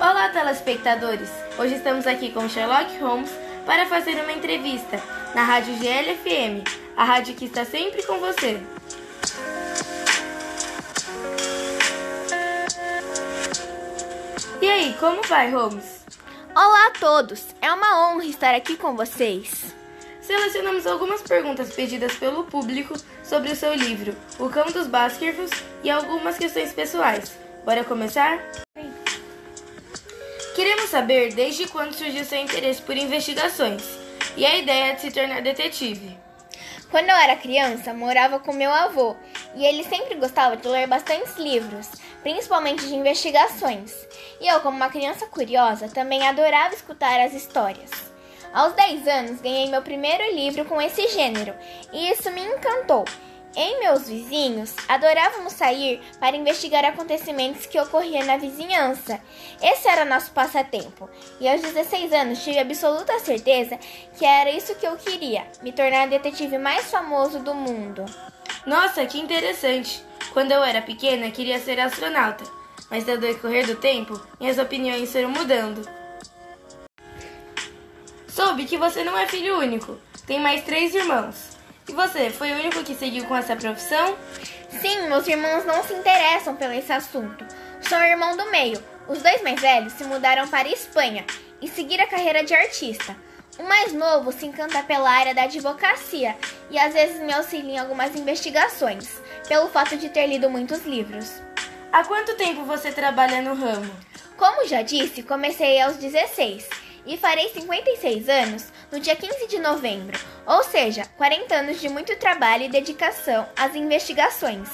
Olá, telespectadores! Hoje estamos aqui com Sherlock Holmes para fazer uma entrevista na Rádio GLFM, a rádio que está sempre com você. E aí, como vai, Holmes? Olá a todos! É uma honra estar aqui com vocês. Selecionamos algumas perguntas pedidas pelo público sobre o seu livro, O Cão dos Baskervilles, e algumas questões pessoais. Bora começar? Queremos saber desde quando surgiu seu interesse por investigações e a ideia de se tornar detetive. Quando eu era criança, morava com meu avô e ele sempre gostava de ler bastantes livros, principalmente de investigações. E eu, como uma criança curiosa, também adorava escutar as histórias. Aos 10 anos, ganhei meu primeiro livro com esse gênero, e isso me encantou. Em meus vizinhos, adorávamos sair para investigar acontecimentos que ocorriam na vizinhança. Esse era nosso passatempo, e aos 16 anos tive absoluta certeza que era isso que eu queria: me tornar o detetive mais famoso do mundo. Nossa, que interessante! Quando eu era pequena, queria ser astronauta, mas ao decorrer do tempo, minhas opiniões foram mudando. Soube que você não é filho único, tem mais três irmãos. E você, foi o único que seguiu com essa profissão? Sim, meus irmãos não se interessam pelo esse assunto. Sou irmão do meio. Os dois mais velhos se mudaram para a Espanha e seguiram a carreira de artista. O mais novo se encanta pela área da advocacia e às vezes me auxilia em algumas investigações, pelo fato de ter lido muitos livros. Há quanto tempo você trabalha no ramo? Como já disse, comecei aos 16 e farei 56 anos no dia 15 de novembro, ou seja, 40 anos de muito trabalho e dedicação às investigações.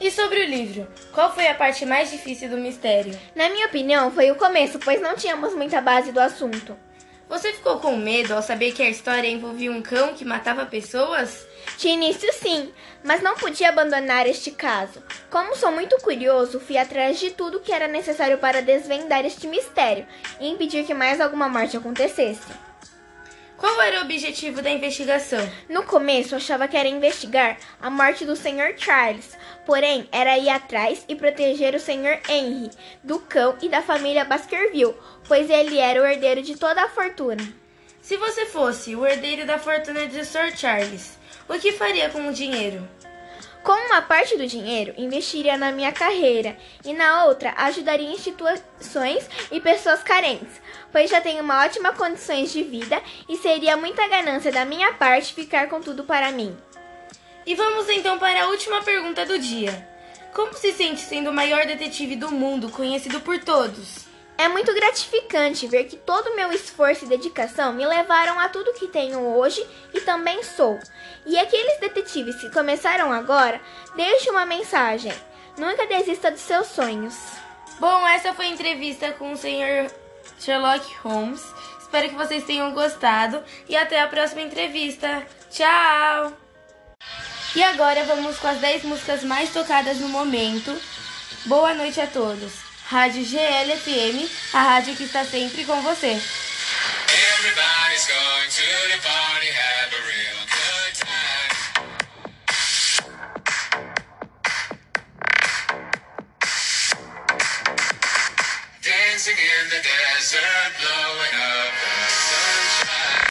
E sobre o livro, qual foi a parte mais difícil do mistério? Na minha opinião, foi o começo, pois não tínhamos muita base do assunto. Você ficou com medo ao saber que a história envolvia um cão que matava pessoas? De início, sim, mas não podia abandonar este caso. Como sou muito curioso, fui atrás de tudo que era necessário para desvendar este mistério e impedir que mais alguma morte acontecesse. Qual era o objetivo da investigação? No começo, achava que era investigar a morte do Sr. Charles, porém, era ir atrás e proteger o Sr. Henry do cão e da família Baskerville, pois ele era o herdeiro de toda a fortuna. Se você fosse o herdeiro da fortuna de Sr. Charles, o que faria com o dinheiro? Com uma parte do dinheiro, investiria na minha carreira e na outra ajudaria instituições e pessoas carentes, pois já tenho uma ótima condições de vida e seria muita ganância da minha parte ficar com tudo para mim. E vamos então para a última pergunta do dia. Como se sente sendo o maior detetive do mundo, conhecido por todos? É muito gratificante ver que todo o meu esforço e dedicação me levaram a tudo que tenho hoje e também sou. E aqueles detetives que começaram agora, deixe uma mensagem. Nunca desista dos seus sonhos. Bom, essa foi a entrevista com o senhor Sherlock Holmes. Espero que vocês tenham gostado e até a próxima entrevista. Tchau! E agora vamos com as 10 músicas mais tocadas no momento. Boa noite a todos. Rádio GLFM, a rádio que está sempre com você. Everybody's going to the party, have a real good time. Dancing in the desert, blowing